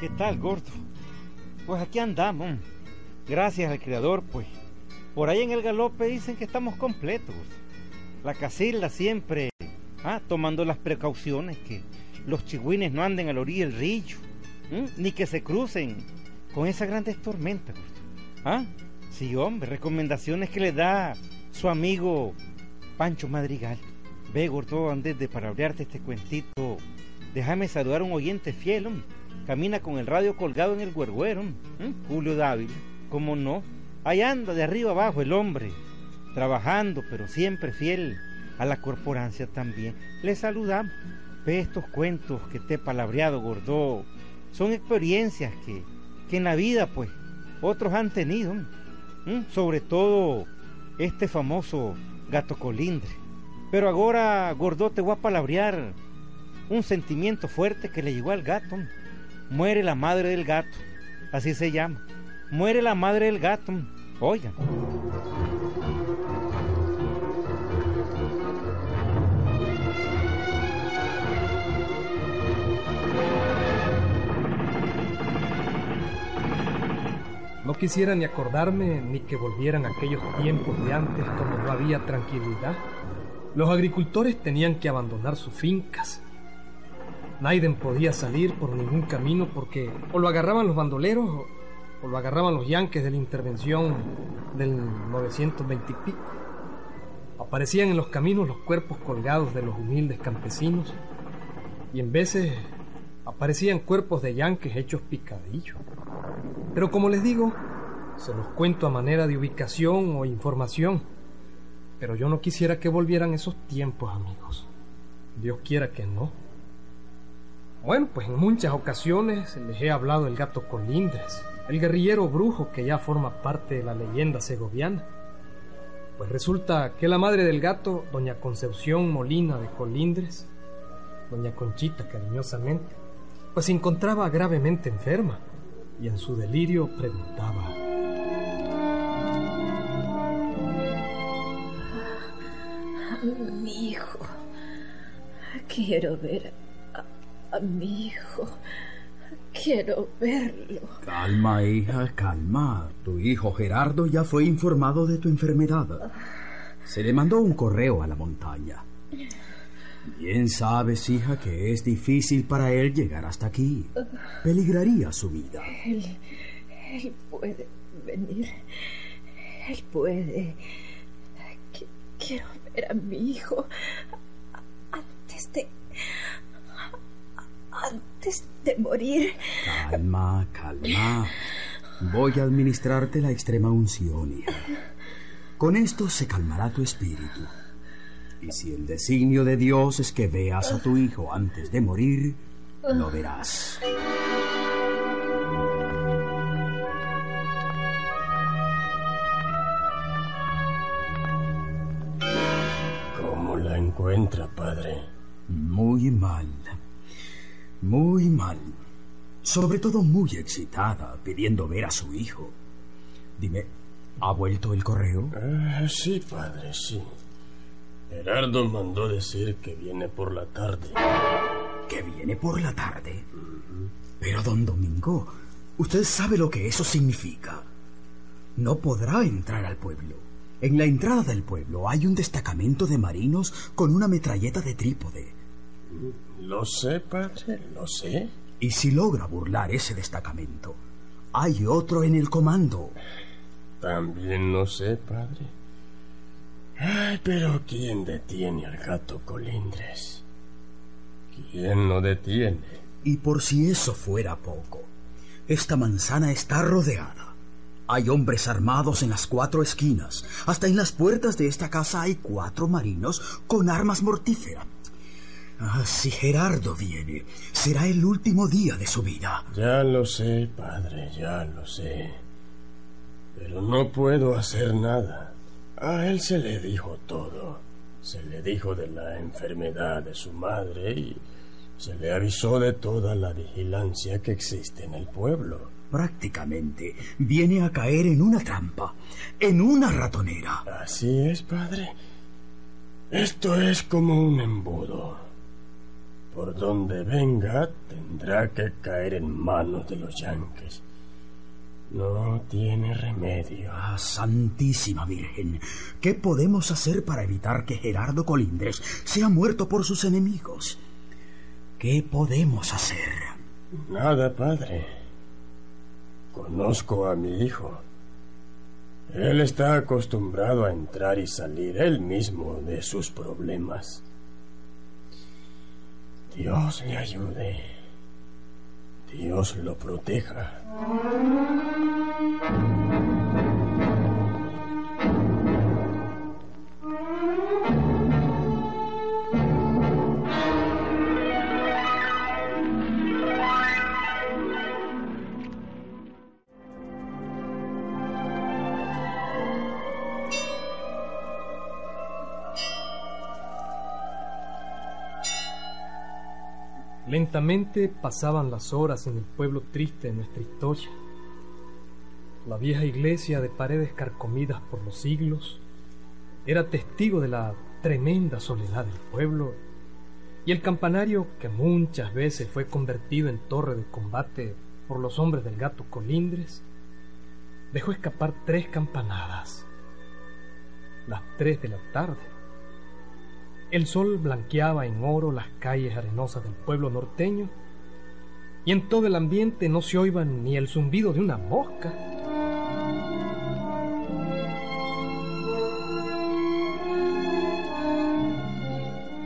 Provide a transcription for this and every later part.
¿Qué tal, gordo? Pues aquí andamos. Gracias al Creador, pues. Por ahí en el galope dicen que estamos completos. La casilla siempre, ah, tomando las precauciones que los chigüines no anden a la orilla del río, ni que se crucen con esas grandes tormentas. ¿Ah? Sí, hombre, recomendaciones que le da su amigo Pancho Madrigal. Ve, gordo, antes de palabrearte este cuentito, déjame saludar a un oyente fiel. Camina con el radio colgado en el huerguero, Julio Dávila. ¿Cómo no? Ahí anda de arriba abajo el hombre, trabajando, pero siempre fiel a la corporancia también. Le saludamos. Ve estos cuentos que te he palabreado, gordo. Son experiencias que, que en la vida, pues, otros han tenido. Sobre todo este famoso gato colindre. Pero ahora, gordo, te voy a palabrear un sentimiento fuerte que le llegó al gato. Muere la madre del gato. Así se llama. Muere la madre del gato. Oigan. No quisiera ni acordarme ni que volvieran aquellos tiempos de antes cuando no había tranquilidad. Los agricultores tenían que abandonar sus fincas. Naiden podía salir por ningún camino porque o lo agarraban los bandoleros o, lo agarraban los yanques de la intervención del 920 y pico. Aparecían en los caminos los cuerpos colgados de los humildes campesinos y en veces aparecían cuerpos de yanques hechos picadillos. Pero como les digo, se los cuento a manera de ubicación o información. Pero yo no quisiera que volvieran esos tiempos, amigos. Dios quiera que no. Bueno, pues en muchas ocasiones les he hablado del gato Colindres, el guerrillero brujo que ya forma parte de la leyenda segoviana. Pues resulta que la madre del gato, doña Concepción Molina de Colindres, doña Conchita cariñosamente, pues se encontraba gravemente enferma y en su delirio preguntaba. Mi hijo, quiero ver a, mi hijo. Quiero verlo. Calma, hija, calma. Tu hijo Gerardo ya fue informado de tu enfermedad. Se le mandó un correo a la montaña. Bien sabes, hija, que es difícil para él llegar hasta aquí. Peligraría su vida. Él, él puede venir. Él puede. Quiero ver a mi hijo antes de... antes de morir. Calma, calma. Voy a administrarte la extrema unción, hija. Con esto se calmará tu espíritu. Y si el designio de Dios es que veas a tu hijo antes de morir, lo verás. La encuentra, padre? Muy mal. Muy mal. Sobre todo muy excitada, pidiendo ver a su hijo. Dime, ¿ha vuelto el correo? Ah, sí, padre, sí. Gerardo mandó decir que viene por la tarde. ¿Que viene por la tarde? Pero, don Domingo, usted sabe lo que eso significa. No podrá entrar al pueblo. En la entrada del pueblo hay un destacamento de marinos con una metralleta de trípode. Lo sé, padre, lo sé. Y si logra burlar ese destacamento, hay otro en el comando. También lo sé, padre. Ay, pero ¿quién detiene al gato Colindres? ¿Quién lo detiene? Y por si eso fuera poco, esta manzana está rodeada. Hay hombres armados en las cuatro esquinas. Hasta en las puertas de esta casa hay cuatro marinos con armas mortíferas. Ah, si Gerardo viene, será el último día de su vida. Ya lo sé, padre, ya lo sé. Pero no puedo hacer nada. A él se le dijo todo. Se le dijo de la enfermedad de su madre y se le avisó de toda la vigilancia que existe en el pueblo. Prácticamente viene a caer en una trampa, en una ratonera. Así es, padre. Esto es como un embudo. por donde venga tendrá que caer en manos de los yanques. No tiene remedio. Ah, Santísima Virgen, ¿qué podemos hacer para evitar que Gerardo Colindres sea muerto por sus enemigos? ¿Qué podemos hacer? Nada, padre. Conozco a mi hijo. Él está acostumbrado a entrar y salir él mismo de sus problemas. Dios le ayude. Dios lo proteja. Lentamente pasaban las horas en el pueblo triste de nuestra historia. La vieja iglesia de paredes carcomidas por los siglos era testigo de la tremenda soledad del pueblo y el campanario que muchas veces fue convertido en torre de combate por los hombres del gato Colindres dejó escapar tres campanadas, las tres de la tarde. El sol blanqueaba en oro las calles arenosas del pueblo norteño y en todo el ambiente no se oía ni el zumbido de una mosca.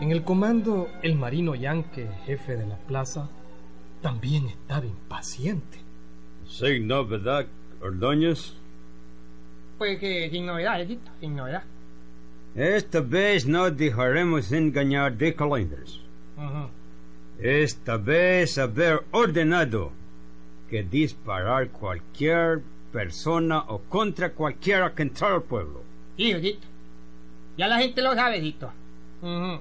En el comando, el marino yanque, jefe de la plaza, también estaba impaciente. Sin novedad, Ordóñez. Pues que sin novedad, Edito, sin novedad. Esta vez no dejaremos engañar de. Ujú. Esta vez haber ordenado que disparar cualquier persona o contra cualquiera que entrara al pueblo. Sí, Edito. Ya la gente lo sabe, Edito. Ujú.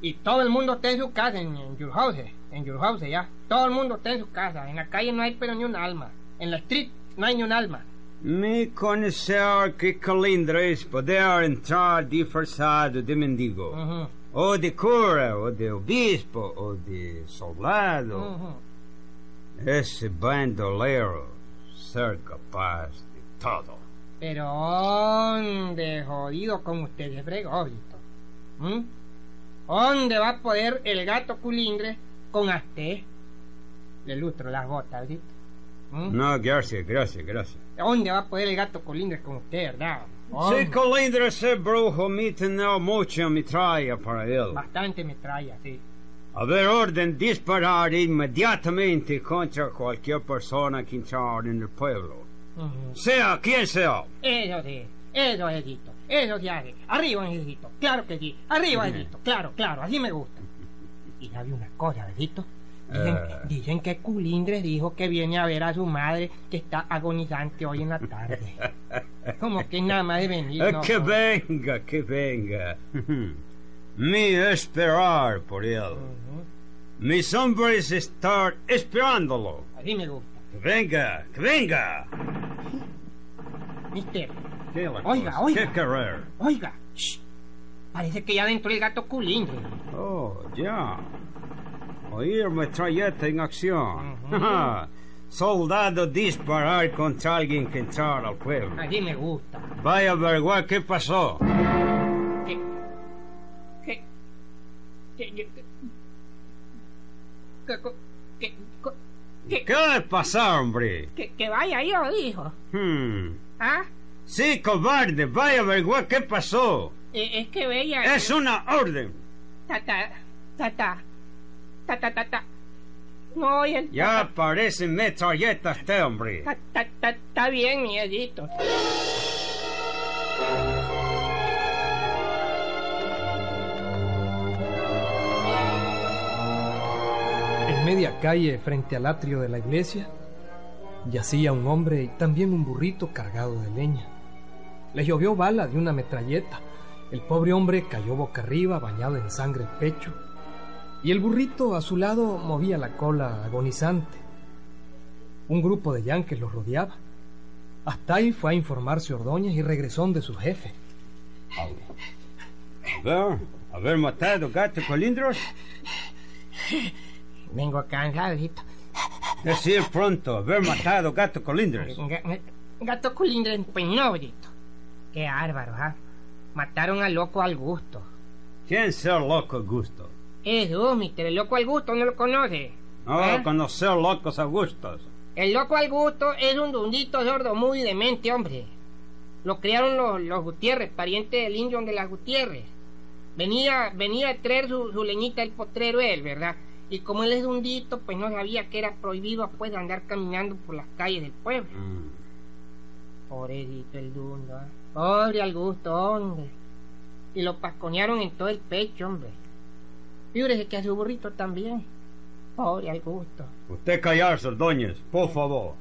Y todo el mundo está en su casa, en, en your house, en your house, ya. Todo el mundo está en su casa. En la calle no hay pero ni un alma. En la street no hay ni un alma. Mi conocer que Colindres poder entrar disfrazado de mendigo, o de cura, o de obispo, o de soldado. Ujú. Ese bandolero ser capaz de todo. Pero ¿dónde jodido con usted se fregó, Edito? ¿Mm? ¿Dónde va a poder el gato culindre con asté? Le lustro las botas, Edito. ¿Mm? No, gracias, gracias, gracias. ¿Dónde va a poder el gato colindres con usted, verdad? Si ¿Dónde? Colindres es brujo, mi tener mucha mitralla para él. Bastante metralla, sí. Haber orden disparar inmediatamente contra cualquier persona que entrar en el pueblo. Ujú. Sea quien sea. Eso sí, eso es Edito, eso se hace. Arriba, Edito, claro que sí. Arriba, Edito, claro, claro, así me gusta. Y sabe una cosa, Edito. Dicen, Eh. dicen que Culindres dijo que viene a ver a su madre que está agonizante hoy en la tarde. Como que nada más de venir. Eh, no, que no. venga, que venga. Mi esperar por él. Ujú. Mis hombres estar esperándolo. Así me gusta. Que venga, que venga. Mister, ¿Qué la Oiga, oiga. ¿Qué querer? oiga, shh, parece que ya dentro el gato Culindres. Oh, ya. Oír metralleta en acción. Soldado disparar contra alguien que entrar al pueblo. Así me gusta. Vaya a averiguar qué pasó. que que que que que que, que, ¿Qué le pasa, hombre? que, que vaya yo, dijo. Hmm. ¿Ah? Sí, cobarde, vaya a averiguar qué pasó. Eh, es que veía. Es una orden. Ta, ta, ta, ta, ta, ta. No el. Ya parece metralleta este hombre. Ta, ta, ta, Está bien, miedito. En media calle, frente al atrio de la iglesia, yacía un hombre y también un burrito cargado de leña. Le llovió bala de una metralleta. El pobre hombre cayó boca arriba, bañado en sangre el pecho, y el burrito a su lado movía la cola agonizante. Un grupo de yanques los rodeaba. Hasta ahí fue a informarse Ordóñez y regresó de su jefe. A ver, haber matado gato colindros. Vengo cansadito. Decir pronto, haber matado gato colindres. Ga- Gato culindre, pues no, Dito. Qué bárbaro, ¿ah? Mataron al loco al gusto. ¿Quién ser loco gusto? Eso, mister, el loco al gusto no lo conoce. No, ¿Eh? conocer locos a gustos. El loco al gusto es un dundito sordo muy demente, hombre. Lo criaron los, los Gutiérrez, pariente del indio de las Gutiérrez. Venía, venía a traer su, su leñita el potrero él, ¿verdad? Y como él es dundito, pues no sabía que era prohibido pues andar caminando por las calles del pueblo. Mm. Pobrecito el dundo, ¿ah? Pobre al gusto, hombre. Y lo pasconearon en todo el pecho, hombre. Fíjese que a su burrito también. Pobre al gusto. Usted callarse, Ordóñez, por favor.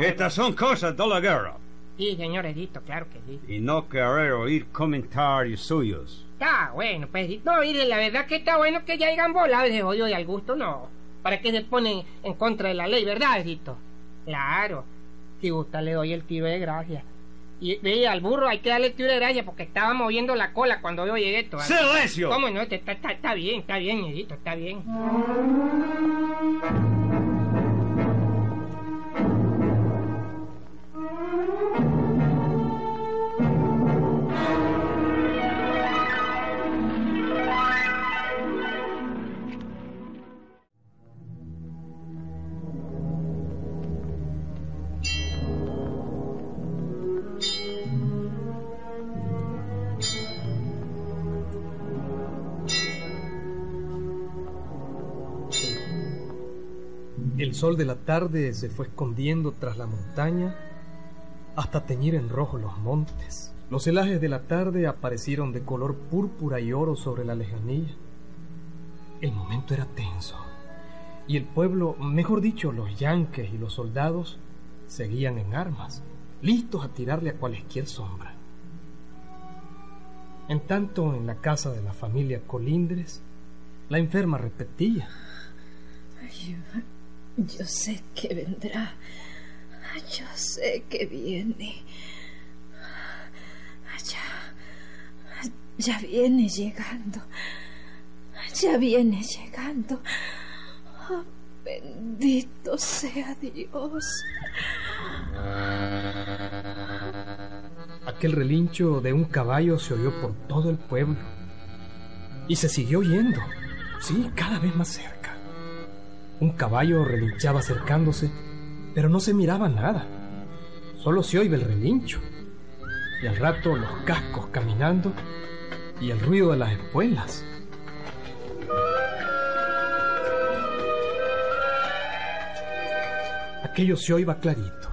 Estas son cosas de la guerra. Sí, señor Edito, claro que sí. Y no querer oír comentarios suyos. Está bueno, pues. No, mire, la verdad que está bueno que ya hayan volado ese odio de al gusto, no. ¿Para qué se ponen en contra de la ley, verdad, Edito? Claro. Si gusta, le doy el tiro de gracia. Y ve, al burro hay que darle tiro de gracia porque estaba moviendo la cola cuando yo llegué. ¡Silencio! ¿Cómo no? Está, está, está bien, está bien, Edito, está bien. Sol de la tarde se fue escondiendo tras la montaña hasta teñir en rojo los montes. Los helajes de la tarde aparecieron de color púrpura y oro sobre la lejanía. El momento era tenso y el pueblo, mejor dicho, los yanques y los soldados, seguían en armas, listos a tirarle a cualquier sombra. En tanto, en la casa de la familia Colindres, la enferma repetía. Yo sé que vendrá. Yo sé que viene. Ya, ya viene llegando. Ya viene llegando. Oh, bendito sea Dios. Aquel relincho de un caballo se oyó por todo el pueblo y se siguió oyendo, sí, cada vez más cerca. Un caballo relinchaba acercándose, pero no se miraba nada. Solo se oía el relincho y al rato los cascos caminando y el ruido de las espuelas. Aquello se oía clarito,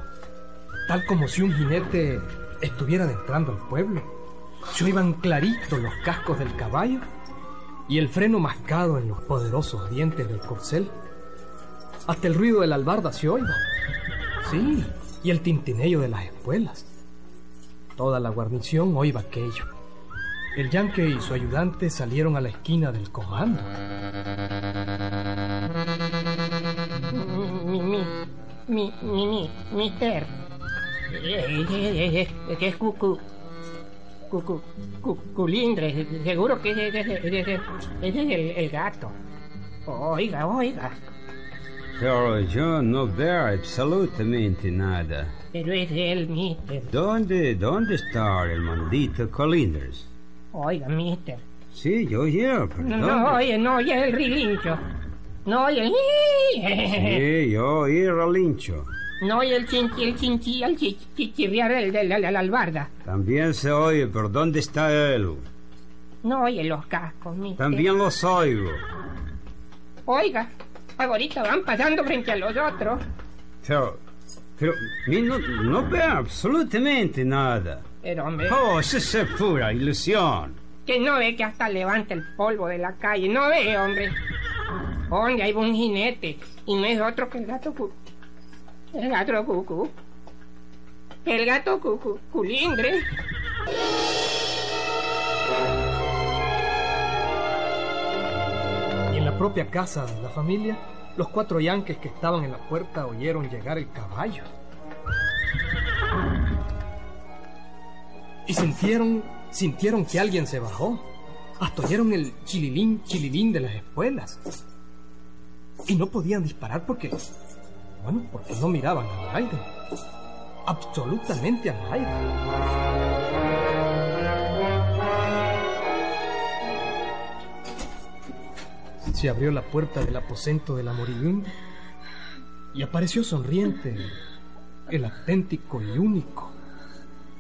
tal como si un jinete estuviera entrando al pueblo. Se oían claritos los cascos del caballo y el freno mascado en los poderosos dientes del corcel. Hasta el ruido de la albarda se oiba. Sí, y el tintinello de las espuelas. Toda la guarnición oiba aquello. El yanque y su ayudante salieron a la esquina del comando. Mi, mi, mi, mi, mi, mister. Eh, eh, eh, que es cucu. Cucu, cu, culindre, seguro que es el gato. Oiga, oiga, Pero yo no veo absolutamente nada. pero es él, mister. ¿Dónde, dónde está el maldito Colindres? Oiga, mister. Sí, yo oye, pero No, no, oye, no oye el rilincho. No oye, Sí, yo oí el relincho. no oye el chinchi, el chinchi, el chi- chichirriar de la albarda. También se oye, pero ¿dónde está él? No oye los cascos, mister. También los oigo. Oiga, ahorita van pasando frente a los otros. Pero, pero, no, no veo absolutamente nada. Pero hombre, Oh, eso es pura ilusión. que no ve que hasta levanta el polvo de la calle. No ve, hombre. Hombre, hay un jinete. Y no es otro que el gato cu... El gato cucu. El gato cucu, culindre. Propia casa de la familia, los cuatro yanques que estaban en la puerta oyeron llegar el caballo. Y sintieron, sintieron que alguien se bajó. Hasta oyeron el chililín, chililín de las espuelas. Y no podían disparar porque... Bueno, porque no miraban a Naiden. Absolutamente a Naiden. Se abrió la puerta del aposento de la moribunda y apareció sonriente el auténtico y único,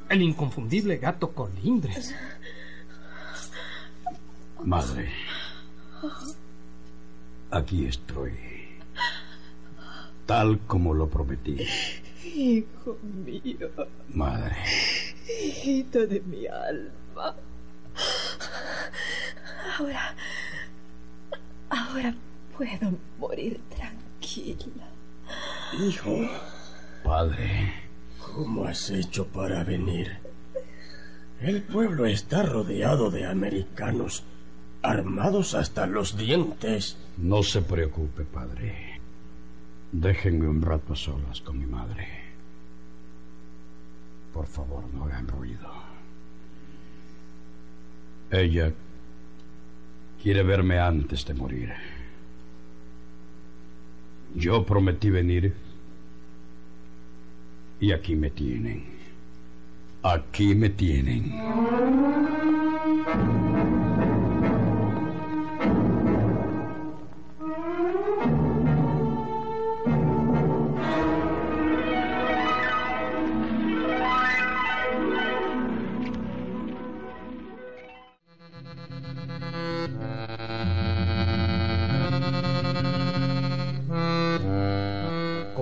el inconfundible gato Colindres. Madre, aquí estoy, tal como lo prometí. Hijo mío, Madre, hijito de mi alma. Ahora, ahora puedo morir tranquila. Hijo, padre, ¿cómo has hecho para venir? El pueblo está rodeado de americanos, armados hasta los dientes. no se preocupe, padre. Déjenme un rato a solas con mi madre. Por favor, no hagan ruido. Ella quiere verme antes de morir. Yo prometí venir y aquí me tienen. Aquí me tienen.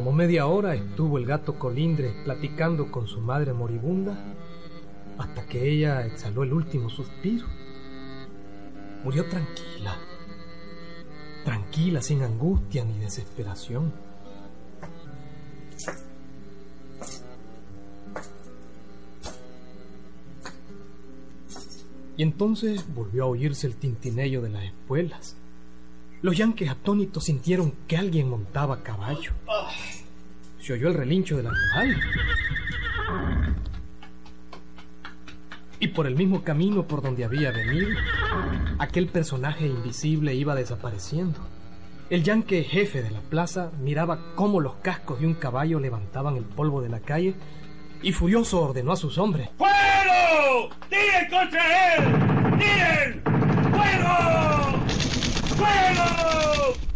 Como media hora estuvo el gato Colindres platicando con su madre moribunda hasta que ella exhaló el último suspiro. Murió tranquila, tranquila, sin angustia ni desesperación. Y entonces volvió a oírse el tintinello de las espuelas. Los yanques atónitos sintieron que alguien montaba a caballo. Se oyó el relincho del animal. Y por el mismo camino por donde había venido, aquel personaje invisible iba desapareciendo. El yanque jefe de la plaza miraba cómo los cascos de un caballo levantaban el polvo de la calle y furioso ordenó a sus hombres. ¡Fuego! ¡Tiren contra él! ¡Tiren! ¡Fuego! ¡Fuego!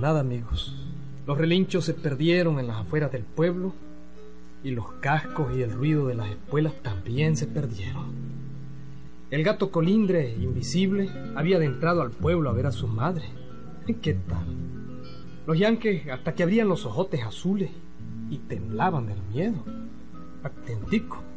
Nada, amigos. Los relinchos se perdieron en las afueras del pueblo y los cascos y el ruido de las espuelas también se perdieron. El gato colindre, invisible, había adentrado al pueblo a ver a su madre. ¿Qué tal? Los yanques hasta que abrían los ojotes azules y temblaban del miedo. Atentico.